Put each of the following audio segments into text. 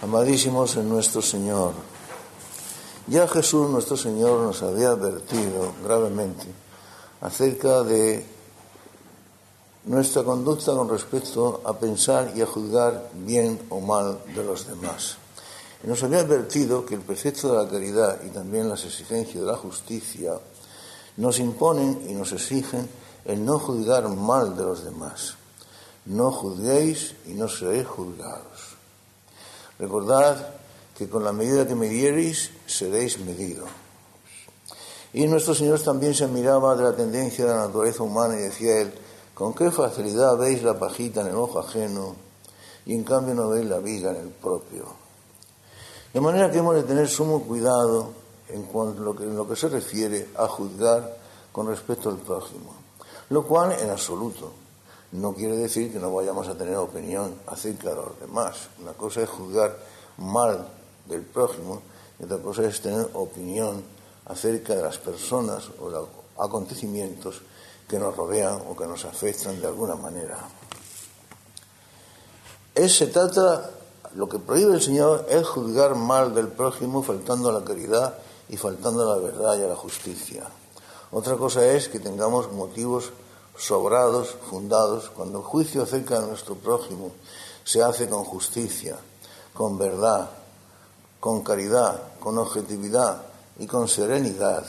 Amadísimos en nuestro Señor, ya Jesús nuestro Señor nos había advertido gravemente acerca de nuestra conducta con respecto a pensar y a juzgar bien o mal de los demás. Y nos había advertido que el precepto de la caridad y también las exigencias de la justicia nos imponen y nos exigen el no juzgar mal de los demás. No juzguéis y no seréis juzgados. Recordad que con la medida que midiereis seréis medidos. Y nuestro Señor también se admiraba de la tendencia de la naturaleza humana y decía él, con qué facilidad veis la pajita en el ojo ajeno y en cambio no veis la viga en el propio. De manera que hemos de tener sumo cuidado en, lo que, en lo que se refiere a juzgar con respecto al prójimo, lo cual en absoluto no quiere decir que no vayamos a tener opinión acerca de los demás. Una cosa es juzgar mal del prójimo y otra cosa es tener opinión acerca de las personas o los acontecimientos que nos rodean o que nos afectan de alguna manera. Es, se trata, lo que prohíbe el Señor es juzgar mal del prójimo faltando a la caridad y faltando a la verdad y a la justicia. Otra cosa es que tengamos motivos sobrados, fundados, cuando el juicio acerca de nuestro prójimo se hace con justicia, con verdad, con caridad, con objetividad y con serenidad,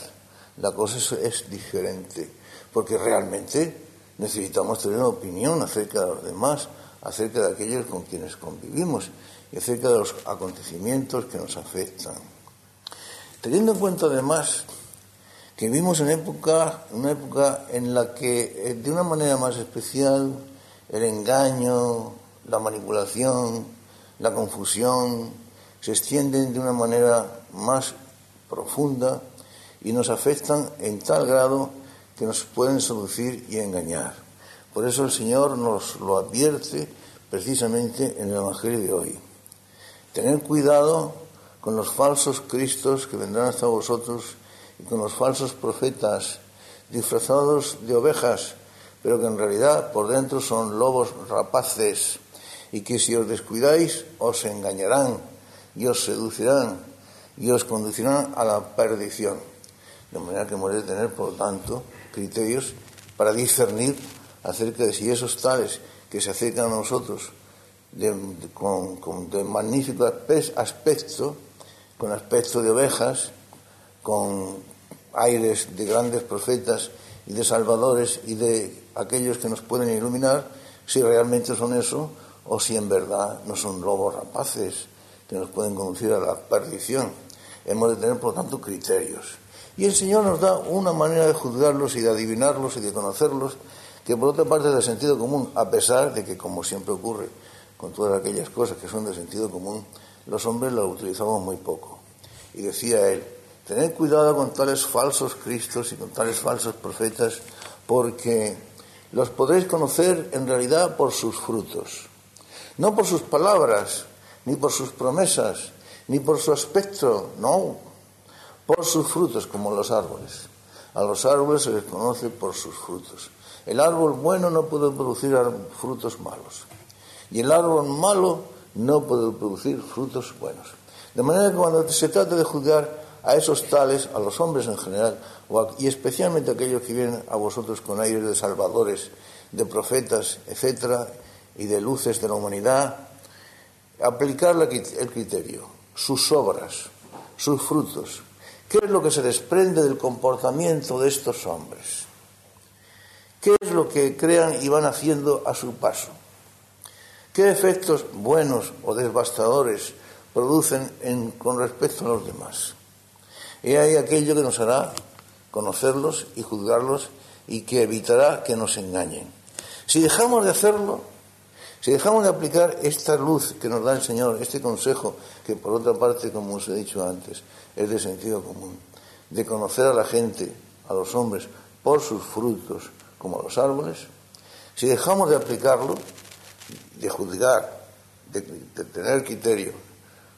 la cosa es, diferente, porque realmente necesitamos tener una opinión acerca de los demás, acerca de aquellos con quienes convivimos y acerca de los acontecimientos que nos afectan. Teniendo en cuenta además que vivimos en una época en la que eh, de una manera más especial el engaño, la manipulación, la confusión se extienden de una manera más profunda y nos afectan en tal grado que nos pueden seducir y engañar. Por eso el Señor nos lo advierte precisamente en el Evangelio de hoy. Tener cuidado con los falsos cristos que vendrán hasta vosotros con los falsos profetas disfrazados de ovejas, pero que en realidad por dentro son lobos rapaces y que si os descuidáis os engañarán y os seducirán y os conducirán a la perdición. De manera que hemos de tener, por tanto, criterios para discernir acerca de si esos tales que se acercan a nosotros con, con de magnífico aspecto, con aspecto de ovejas, con aires de grandes profetas y de salvadores y de aquellos que nos pueden iluminar, si realmente son eso o si en verdad no son lobos rapaces que nos pueden conducir a la perdición. Hemos de tener, por lo tanto, criterios. Y el Señor nos da una manera de juzgarlos y de adivinarlos y de conocerlos, que por otra parte es de sentido común, a pesar de que, como siempre ocurre con todas aquellas cosas que son de sentido común, los hombres las utilizamos muy poco. Y decía él, Tened cuidado con tales falsos cristos y con tales falsos profetas, porque los podréis conocer en realidad por sus frutos, no por sus palabras, ni por sus promesas, ni por su aspecto, no, por sus frutos, como los árboles. A los árboles se les conoce por sus frutos. El árbol bueno no puede producir frutos malos, y el árbol malo no puede producir frutos buenos. De manera que cuando se trata de juzgar a esos tales, a los hombres en general, y especialmente a aquellos que vienen a vosotros con aires de salvadores, de profetas, etcétera, y de luces de la humanidad, aplicar el criterio, sus obras, sus frutos. ¿Qué es lo que se desprende del comportamiento de estos hombres? ¿Qué es lo que crean y van haciendo a su paso? ¿Qué efectos buenos o devastadores producen con respecto a los demás? He ahí aquello que nos hará conocerlos y juzgarlos y que evitará que nos engañen. Si dejamos de hacerlo, si dejamos de aplicar esta luz que nos da el Señor, este consejo, que por otra parte, como os he dicho antes, es de sentido común, de conocer a la gente, a los hombres, por sus frutos, como a los árboles, si dejamos de aplicarlo, de juzgar, de, de tener criterio,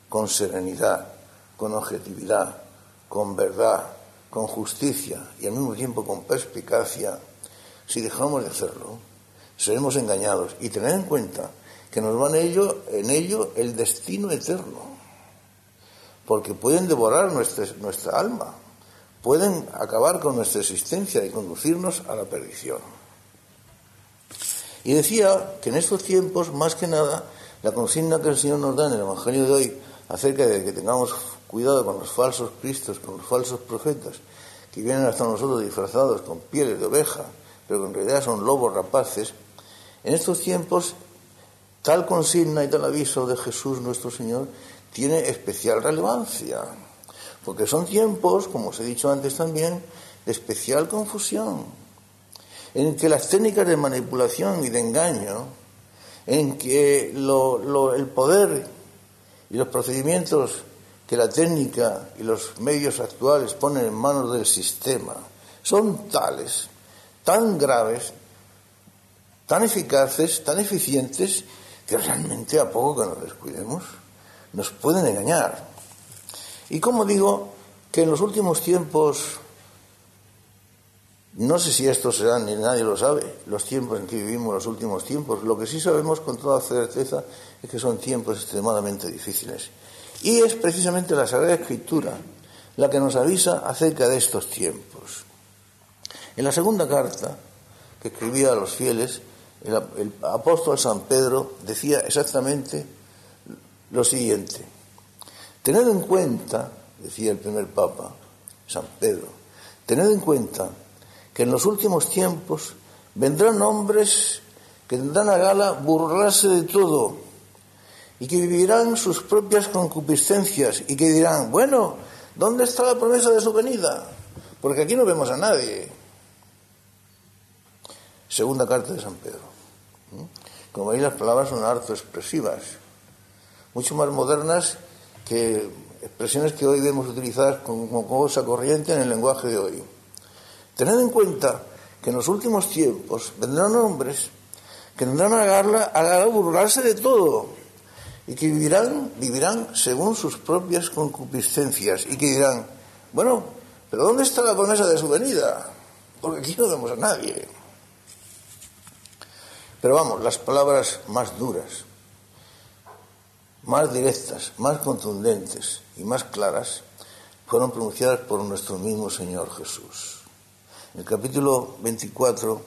con serenidad, con objetividad, con verdad, con justicia y al mismo tiempo con perspicacia, si dejamos de hacerlo, seremos engañados. Y tener en cuenta que nos van en ello, el destino eterno, porque pueden devorar nuestra, nuestra alma, pueden acabar con nuestra existencia y conducirnos a la perdición. Y decía que en estos tiempos, más que nada, la consigna que el Señor nos da en el Evangelio de hoy acerca de que tengamos cuidado con los falsos cristos, con los falsos profetas, que vienen hasta nosotros disfrazados con pieles de oveja, pero que en realidad son lobos rapaces, en estos tiempos tal consigna y tal aviso de Jesús nuestro Señor tiene especial relevancia, porque son tiempos, como os he dicho antes también, de especial confusión, en que las técnicas de manipulación y de engaño, en que el poder y los procedimientos que la técnica y los medios actuales ponen en manos del sistema son tales, tan graves, tan eficaces, tan eficientes, que realmente a poco que nos descuidemos, nos pueden engañar. Y como digo, que en los últimos tiempos, no sé si esto será, ni nadie lo sabe, los tiempos en que vivimos, los últimos tiempos, lo que sí sabemos con toda certeza es que son tiempos extremadamente difíciles. Y es precisamente la Sagrada Escritura la que nos avisa acerca de estos tiempos. En la segunda carta que escribía a los fieles, el, apóstol San Pedro decía exactamente lo siguiente. Tened en cuenta, decía el primer Papa, San Pedro, tened en cuenta que en los últimos tiempos vendrán hombres que tendrán a gala burlarse de todo y que vivirán sus propias concupiscencias y que dirán, bueno, ¿dónde está la promesa de su venida? Porque aquí no vemos a nadie. Segunda carta de San Pedro. Como veis, las palabras son harto expresivas, mucho más modernas que expresiones que hoy vemos utilizadas como cosa corriente en el lenguaje de hoy. Tened en cuenta que en los últimos tiempos vendrán hombres que tendrán a, burlarse de todo y que vivirán, vivirán según sus propias concupiscencias y que dirán, bueno, pero ¿dónde está la promesa de su venida? Porque aquí no vemos a nadie. Pero vamos, las palabras más duras, más directas, más contundentes y más claras fueron pronunciadas por nuestro mismo Señor Jesús. En el capítulo 24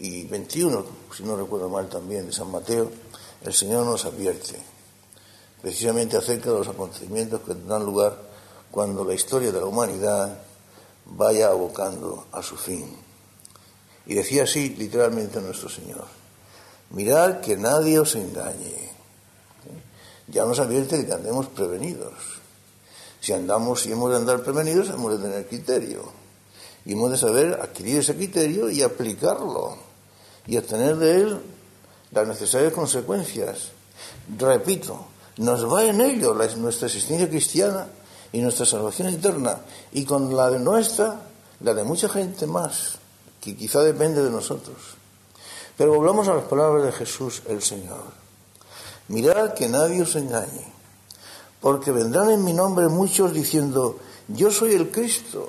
y 21, si no recuerdo mal también, de San Mateo, el Señor nos advierte precisamente acerca de los acontecimientos que tendrán lugar cuando la historia de la humanidad vaya abocando a su fin. Y decía así literalmente nuestro Señor, mirad que nadie os engañe. Ya nos advierte de que andemos prevenidos. Si andamos y hemos de andar prevenidos, hemos de tener criterio. Y hemos de saber adquirir ese criterio y aplicarlo. Y obtener de él las necesarias consecuencias. Repito, nos va en ello nuestra existencia cristiana y nuestra salvación eterna. Y con la de nuestra, la de mucha gente más, que quizá depende de nosotros. Pero volvamos a las palabras de Jesús el Señor. Mirad que nadie os engañe, porque vendrán en mi nombre muchos diciendo, yo soy el Cristo.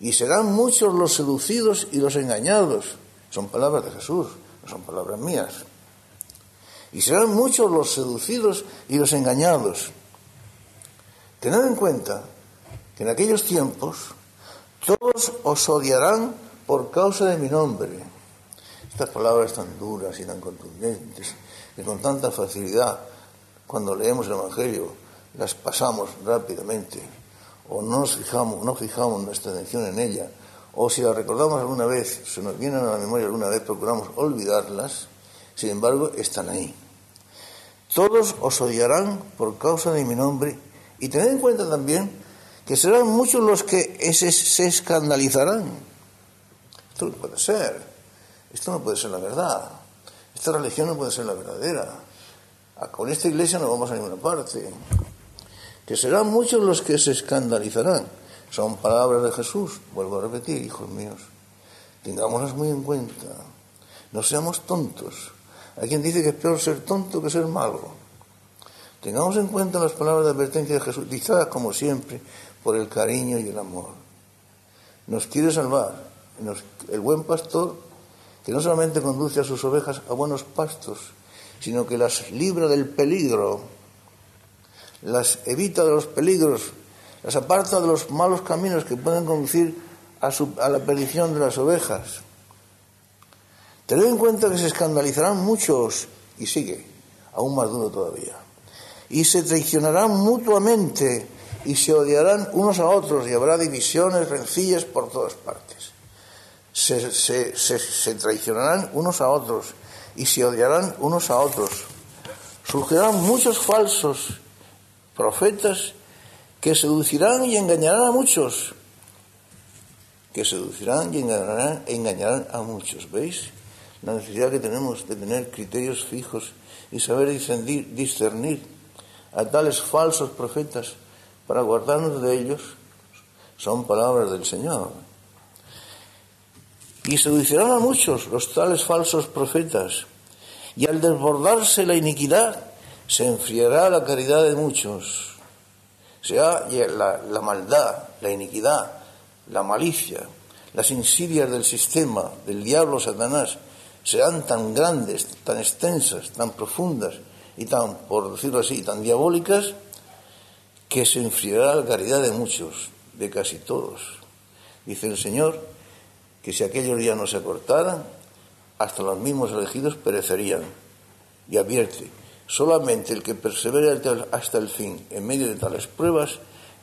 Y serán muchos los seducidos y los engañados. Son palabras de Jesús, son palabras mías. Y serán muchos los seducidos y los engañados. Tened en cuenta que en aquellos tiempos todos os odiarán por causa de mi nombre. Estas palabras tan duras y tan contundentes, que con tanta facilidad, cuando leemos el Evangelio, las pasamos rápidamente, o no nos fijamos, no fijamos nuestra atención en ella, o si las recordamos alguna vez, se nos vienen a la memoria alguna vez, procuramos olvidarlas, sin embargo, están ahí. Todos os odiarán por causa de mi nombre y tened en cuenta también que serán muchos los que se escandalizarán. Esto no puede ser. Esto no puede ser la verdad. Esta religión no puede ser la verdadera. Ah, con esta iglesia no vamos a ninguna parte. Que serán muchos los que se escandalizarán. Son palabras de Jesús. Vuelvo a repetir, hijos míos. Tengámoslas muy en cuenta. No seamos tontos. Hay quien dice que es peor ser tonto que ser malo. Tengamos en cuenta las palabras de advertencia de Jesús, dichadas como siempre por el cariño y el amor. Nos quiere salvar. el buen pastor, que no solamente conduce a sus ovejas a buenos pastos, sino que las libra del peligro, las evita de los peligros, las aparta de los malos caminos que pueden conducir a, la perdición de las ovejas. Tened en cuenta que se escandalizarán muchos, y sigue, aún más duro todavía, y se traicionarán mutuamente y se odiarán unos a otros y habrá divisiones, rencillas por todas partes. Se, se, se, traicionarán unos a otros y se odiarán unos a otros. Surgirán muchos falsos profetas que seducirán y engañarán a muchos. Que seducirán y engañarán, engañarán a muchos. ¿Veis? La necesidad que tenemos de tener criterios fijos y saber discernir, discernir a tales falsos profetas para guardarnos de ellos son palabras del Señor. Y seducirán a muchos los tales falsos profetas, y al desbordarse la iniquidad, se enfriará la caridad de muchos. La, la maldad, la iniquidad, la malicia, las insidias del sistema, del diablo Satanás, serán tan grandes, tan extensas, tan profundas y tan, por decirlo así, tan diabólicas, que se enfriará la caridad de muchos, de casi todos. Dice el Señor que si aquellos días no se cortaran, hasta los mismos elegidos perecerían. Y advierte, solamente el que persevere hasta el fin en medio de tales pruebas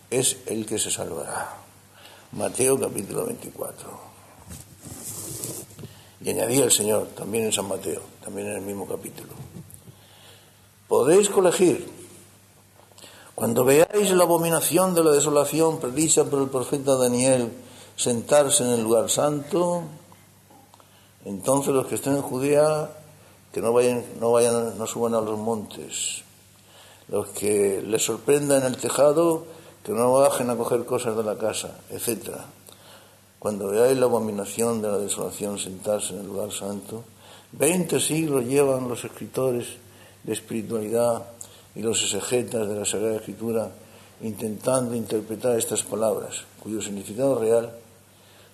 es el que se salvará. Mateo capítulo 24. Y añadía el Señor, también en San Mateo, también en el mismo capítulo. Podéis colegir cuando veáis la abominación de la desolación predicha por el profeta Daniel sentarse en el lugar santo, entonces los que estén en Judea, que no vayan, no vayan, no suban a los montes. Los que les sorprenda en el tejado, que no bajen a coger cosas de la casa, etc. Cuando veáis la abominación de la desolación sentarse en el lugar santo, veinte siglos llevan los escritores de espiritualidad y los exegetas de la Sagrada Escritura intentando interpretar estas palabras, cuyo significado real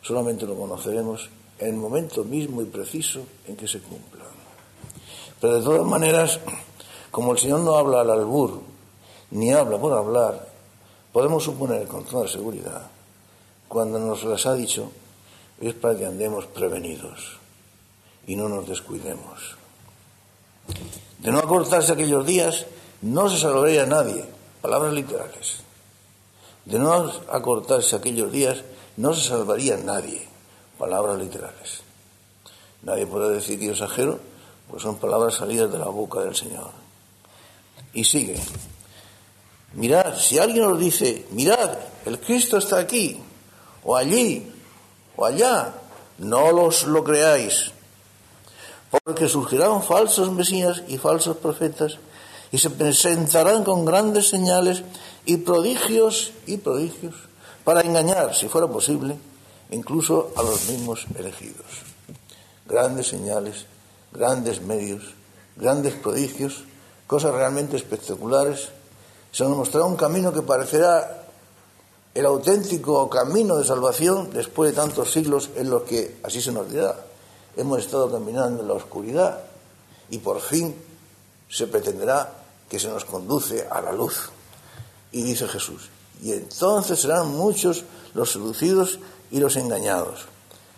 solamente lo conoceremos en el momento mismo y preciso en que se cumplan. Pero de todas maneras, como el Señor no habla al albur, ni habla por hablar, podemos suponer con toda seguridad, cuando nos las ha dicho, es para que andemos prevenidos y no nos descuidemos. De no acortarse aquellos días, no se salvaría nadie, palabras literales. De no acortarse aquellos días, no se salvaría nadie, palabras literales. Nadie puede decir que yo exagero, pues son palabras salidas de la boca del Señor. Y sigue. Mirad, si alguien os dice, mirad, el Cristo está aquí, o allí, o allá, no los lo creáis, porque surgirán falsos mesías y falsos profetas y se presentarán con grandes señales y prodigios y prodigios para engañar, si fuera posible, incluso a los mismos elegidos. Grandes señales, grandes medios, grandes prodigios, cosas realmente espectaculares. Se nos mostrará un camino que parecerá el auténtico camino de salvación después de tantos siglos en los que, así se nos dirá, hemos estado caminando en la oscuridad y por fin se pretenderá que se nos conduce a la luz. Y dice Jesús, y entonces serán muchos los seducidos y los engañados.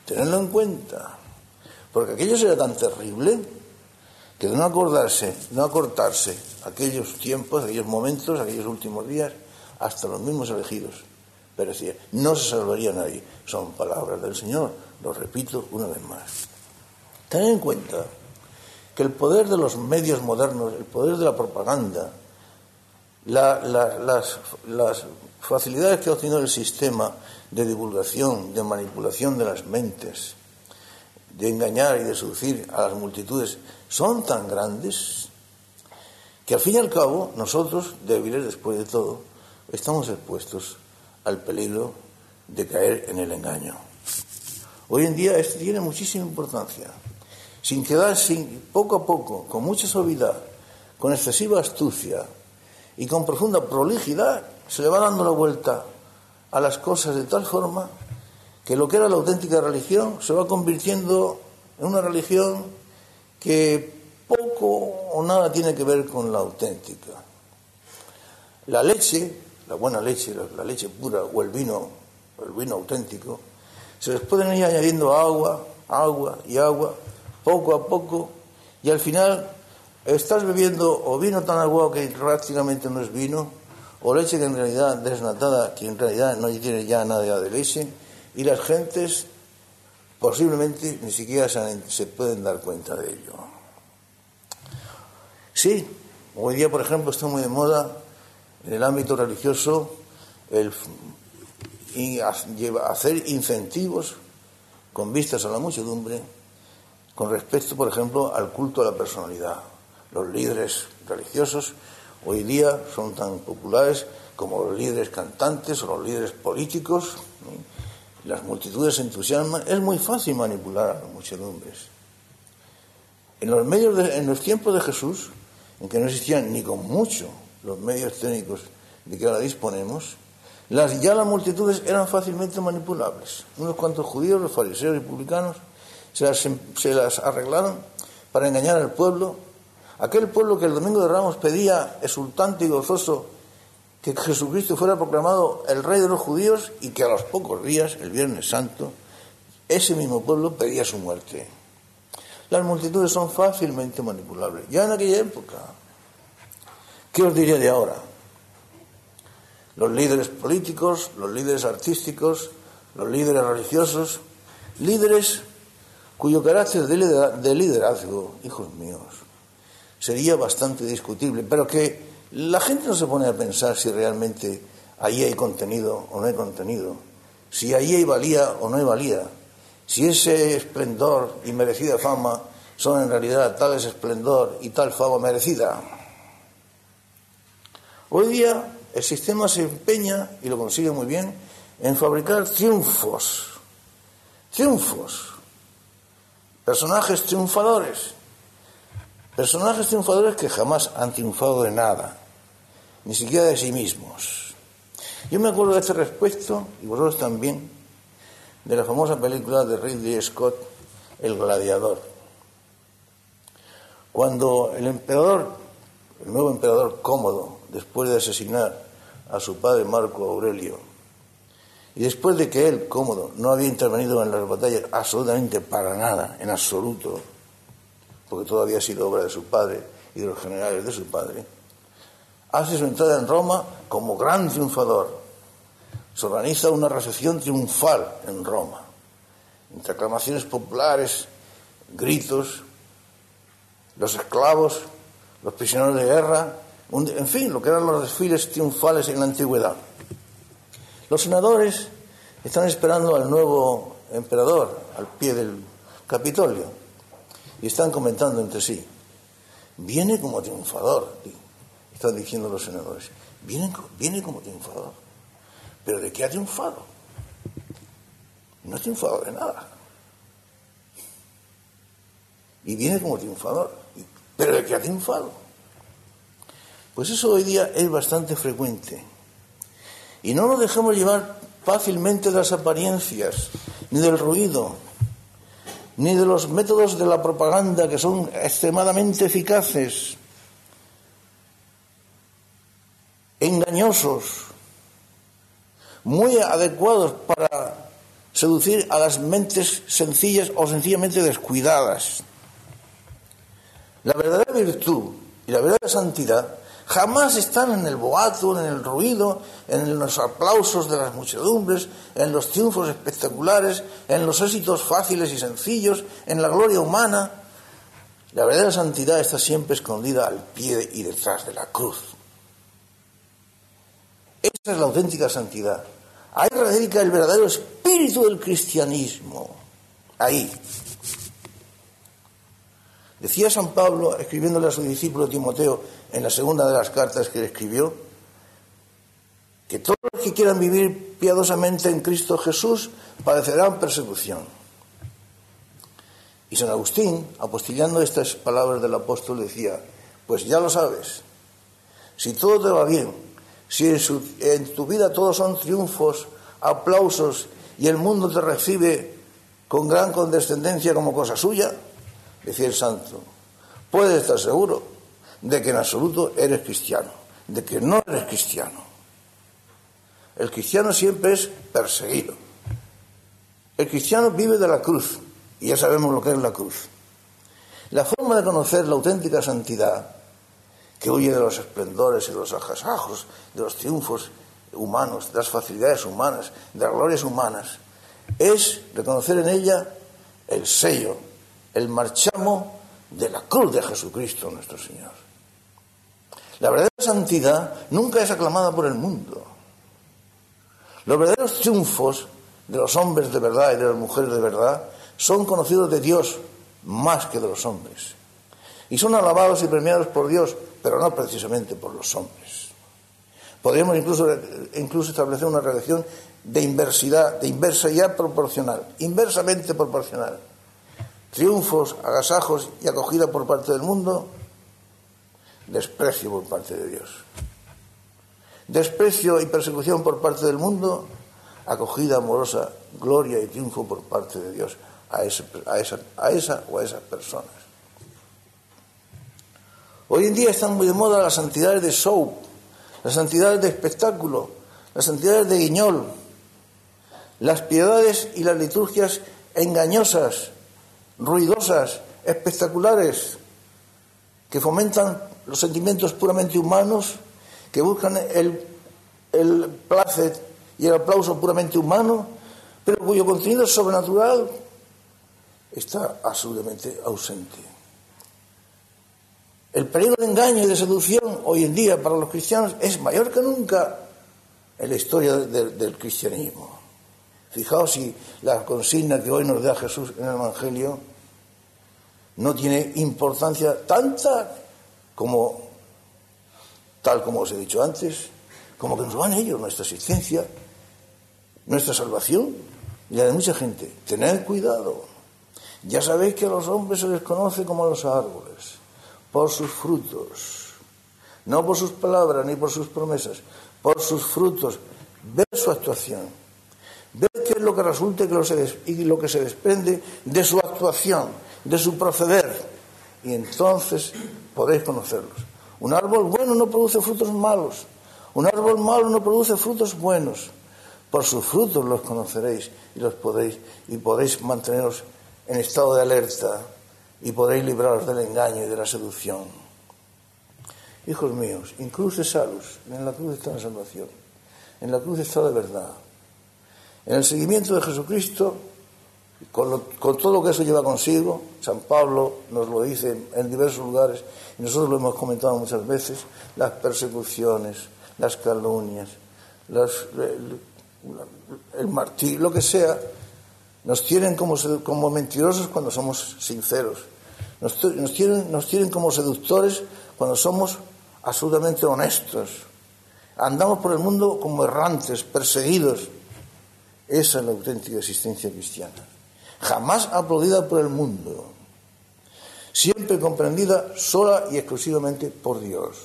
Tenedlo en cuenta, porque aquello será tan terrible que de no acordarse, no acortarse aquellos tiempos, aquellos momentos, aquellos últimos días, hasta los mismos elegidos perecían. No se salvaría nadie. Son palabras del Señor, lo repito una vez más. Tened en cuenta que el poder de los medios modernos, el poder de la propaganda, las, facilidades que ha obtenido el sistema de divulgación, de manipulación de las mentes, de engañar y de seducir a las multitudes, son tan grandes que al fin y al cabo nosotros, débiles después de todo, estamos expuestos al peligro de caer en el engaño. Hoy en día esto tiene muchísima importancia sin quedar sin, poco a poco, con mucha suavidad, con excesiva astucia y con profunda prolijidad, se le va dando la vuelta a las cosas de tal forma que lo que era la auténtica religión se va convirtiendo en una religión que poco o nada tiene que ver con la auténtica. La leche, la buena leche, la leche pura o el vino, el vino auténtico, se les pueden ir añadiendo agua, agua y agua, poco a poco, y al final estás bebiendo o vino tan aguado que prácticamente no es vino, o leche que en realidad desnatada, que en realidad no tiene ya nada de leche, y las gentes posiblemente ni siquiera se, pueden dar cuenta de ello. Sí, hoy día, por ejemplo, está muy de moda en el ámbito religioso el hacer incentivos con vistas a la muchedumbre con respecto, por ejemplo, al culto a la personalidad. Los líderes religiosos hoy día son tan populares como los líderes cantantes o los líderes políticos. Las multitudes se entusiasman. Es muy fácil manipular a las muchedumbres. En los, medios en los tiempos de Jesús, en que no existían ni con mucho los medios técnicos de que ahora disponemos, las, ya las multitudes eran fácilmente manipulables. Unos cuantos judíos, los fariseos y publicanos, se las, se las arreglaron para engañar al pueblo Aquel pueblo que el domingo de Ramos pedía exultante y gozoso que Jesucristo fuera proclamado el rey de los judíos y que a los pocos días, el Viernes Santo, ese mismo pueblo pedía su muerte. Las multitudes son fácilmente manipulables. Ya en aquella época, ¿qué os diría de ahora? Los líderes políticos, los líderes artísticos, los líderes religiosos, líderes cuyo carácter de liderazgo, hijos míos, sería bastante discutible, pero que la gente no se pone a pensar si realmente ahí hay contenido o no hay contenido, si ahí hay valía o no hay valía, si ese esplendor y merecida fama son en realidad tales esplendor y tal fama merecida. Hoy día el sistema se empeña, y lo consigue muy bien, en fabricar triunfos, triunfos, personajes triunfadores, Personajes triunfadores que jamás han triunfado de nada, ni siquiera de sí mismos. Yo me acuerdo de este respecto, y vosotros también, de la famosa película de Ridley Scott, El Gladiador. Cuando el emperador, el nuevo emperador cómodo, después de asesinar a su padre Marco Aurelio, y después de que él, cómodo, no había intervenido en las batallas absolutamente para nada, en absoluto, porque todo había sido obra de su padre y de los generales de su padre, hace su entrada en Roma como gran triunfador. Se organiza una recepción triunfal en Roma, entre aclamaciones populares, gritos, los esclavos, los prisioneros de guerra, en fin, lo que eran los desfiles triunfales en la antigüedad. Los senadores están esperando al nuevo emperador al pie del Capitolio y están comentando entre sí. Viene como triunfador, están diciendo los senadores. Viene, viene como triunfador. ¿Pero de qué ha triunfado? No ha triunfado de nada. Y viene como triunfador. ¿Pero de qué ha triunfado? Pues eso hoy día es bastante frecuente. Y no nos dejemos llevar fácilmente de las apariencias, ni del ruido, ni de los métodos de la propaganda que son extremadamente eficaces, engañosos, muy adecuados para seducir a las mentes sencillas o sencillamente descuidadas. La verdadera virtud y la verdadera santidad Jamás están en el boato, en el ruido, en los aplausos de las muchedumbres, en los triunfos espectaculares, en los éxitos fáciles y sencillos, en la gloria humana. La verdadera santidad está siempre escondida al pie y detrás de la cruz. Esa es la auténtica santidad. Ahí radica el verdadero espíritu del cristianismo. Ahí. Decía San Pablo, escribiéndole a su discípulo Timoteo en la segunda de las cartas que le escribió, que todos los que quieran vivir piadosamente en Cristo Jesús padecerán persecución. Y San Agustín, apostillando estas palabras del apóstol, decía, pues ya lo sabes, si todo te va bien, si en, tu vida todos son triunfos, aplausos y el mundo te recibe con gran condescendencia como cosa suya, decía el santo, puedes estar seguro de que en absoluto eres cristiano, de que no eres cristiano. El cristiano siempre es perseguido. El cristiano vive de la cruz, y ya sabemos lo que es la cruz. La forma de conocer la auténtica santidad, que huye de los esplendores y de los ajasajos, de los triunfos humanos, de las facilidades humanas, de las glorias humanas, es reconocer en ella el sello, el marchamo de la cruz de Jesucristo nuestro Señor. La verdadera santidad nunca es aclamada por el mundo. Los verdaderos triunfos de los hombres de verdad y de las mujeres de verdad son conocidos de Dios más que de los hombres. Y son alabados y premiados por Dios, pero no precisamente por los hombres. Podríamos incluso, incluso establecer una relación de inversidad, de inversidad proporcional, inversamente proporcional. Triunfos, agasajos y acogida por parte del mundo, desprecio por parte de Dios. Desprecio y persecución por parte del mundo, acogida amorosa, gloria y triunfo por parte de Dios a, esa, a esa o a esas personas. Hoy en día están muy de moda las santidades de show, las santidades de espectáculo, las santidades de guiñol, las piedades y las liturgias engañosas, ruidosas, espectaculares, que fomentan los sentimientos puramente humanos, que buscan el, el placer y el aplauso puramente humano, pero cuyo contenido sobrenatural está absolutamente ausente. El peligro de engaño y de seducción hoy en día para los cristianos es mayor que nunca en la historia del cristianismo. Fijaos si la consigna que hoy nos da Jesús en el Evangelio no tiene importancia tanta como, tal como os he dicho antes, como que nos van ellos, nuestra existencia, nuestra salvación y la de mucha gente. Tened cuidado. Ya sabéis que a los hombres se les conoce como a los árboles, por sus frutos, no por sus palabras ni por sus promesas, por sus frutos. Ver su actuación Ver qué es lo que resulta y lo que se desprende de su actuación, de su proceder. Y entonces podéis conocerlos. Un árbol bueno no produce frutos malos. Un árbol malo no produce frutos buenos. Por sus frutos los conoceréis y los podéis y podéis manteneros en estado de alerta y podéis libraros del engaño y de la seducción. Hijos míos, incluso salus, en la cruz está la salvación, en la cruz está la verdad. En el seguimiento de Jesucristo, con, todo lo que eso lleva consigo, San Pablo nos lo dice en, diversos lugares, y nosotros lo hemos comentado muchas veces, las persecuciones, las calumnias, el, martirio, lo que sea, nos tienen como, como mentirosos cuando somos sinceros, nos, nos, tienen, nos tienen como seductores cuando somos absolutamente honestos. Andamos por el mundo como errantes, perseguidos, esa es la auténtica existencia cristiana. Jamás aplaudida por el mundo. Siempre comprendida sola y exclusivamente por Dios.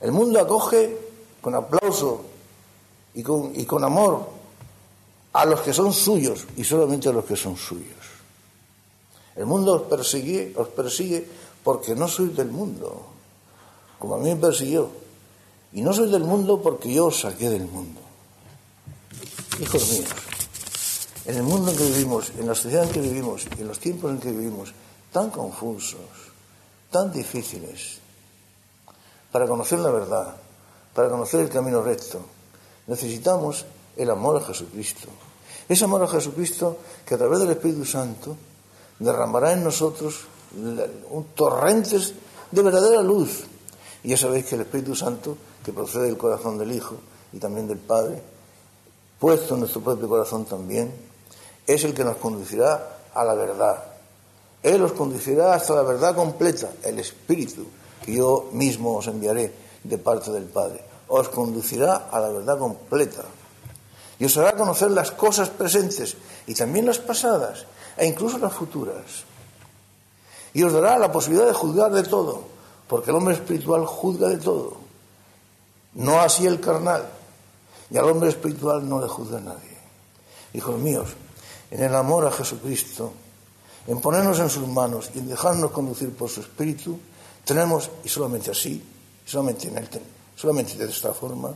El mundo acoge con aplauso y con, y con amor a los que son suyos y solamente a los que son suyos. El mundo os persigue, os persigue porque no sois del mundo, como a mí me persiguió. Y no sois del mundo porque yo os saqué del mundo. Hijos míos, en el mundo en que vivimos, en la sociedad en que vivimos en los tiempos en que vivimos, tan confusos, tan difíciles, para conocer la verdad, para conocer el camino recto, necesitamos el amor a Jesucristo. Ese amor a Jesucristo que a través del Espíritu Santo derramará en nosotros un torrentes de verdadera luz. Y ya sabéis que el Espíritu Santo, que procede del corazón del Hijo y también del Padre, puesto en nuestro propio corazón también, es el que nos conducirá a la verdad. Él os conducirá hasta la verdad completa, el Espíritu, que yo mismo os enviaré de parte del Padre. Os conducirá a la verdad completa. Y os hará conocer las cosas presentes y también las pasadas e incluso las futuras. Y os dará la posibilidad de juzgar de todo, porque el hombre espiritual juzga de todo. No así el carnal, y al hombre espiritual no le juzga nadie. Hijos míos, en el amor a Jesucristo en ponernos en sus manos y en dejarnos conducir por su espíritu, tenemos, y solamente así, solamente, en el, solamente de esta forma,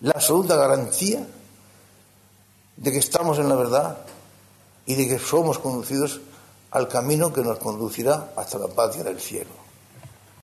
la absoluta garantía de que estamos en la verdad y de que somos conducidos al camino que nos conducirá hasta la paz y el cielo.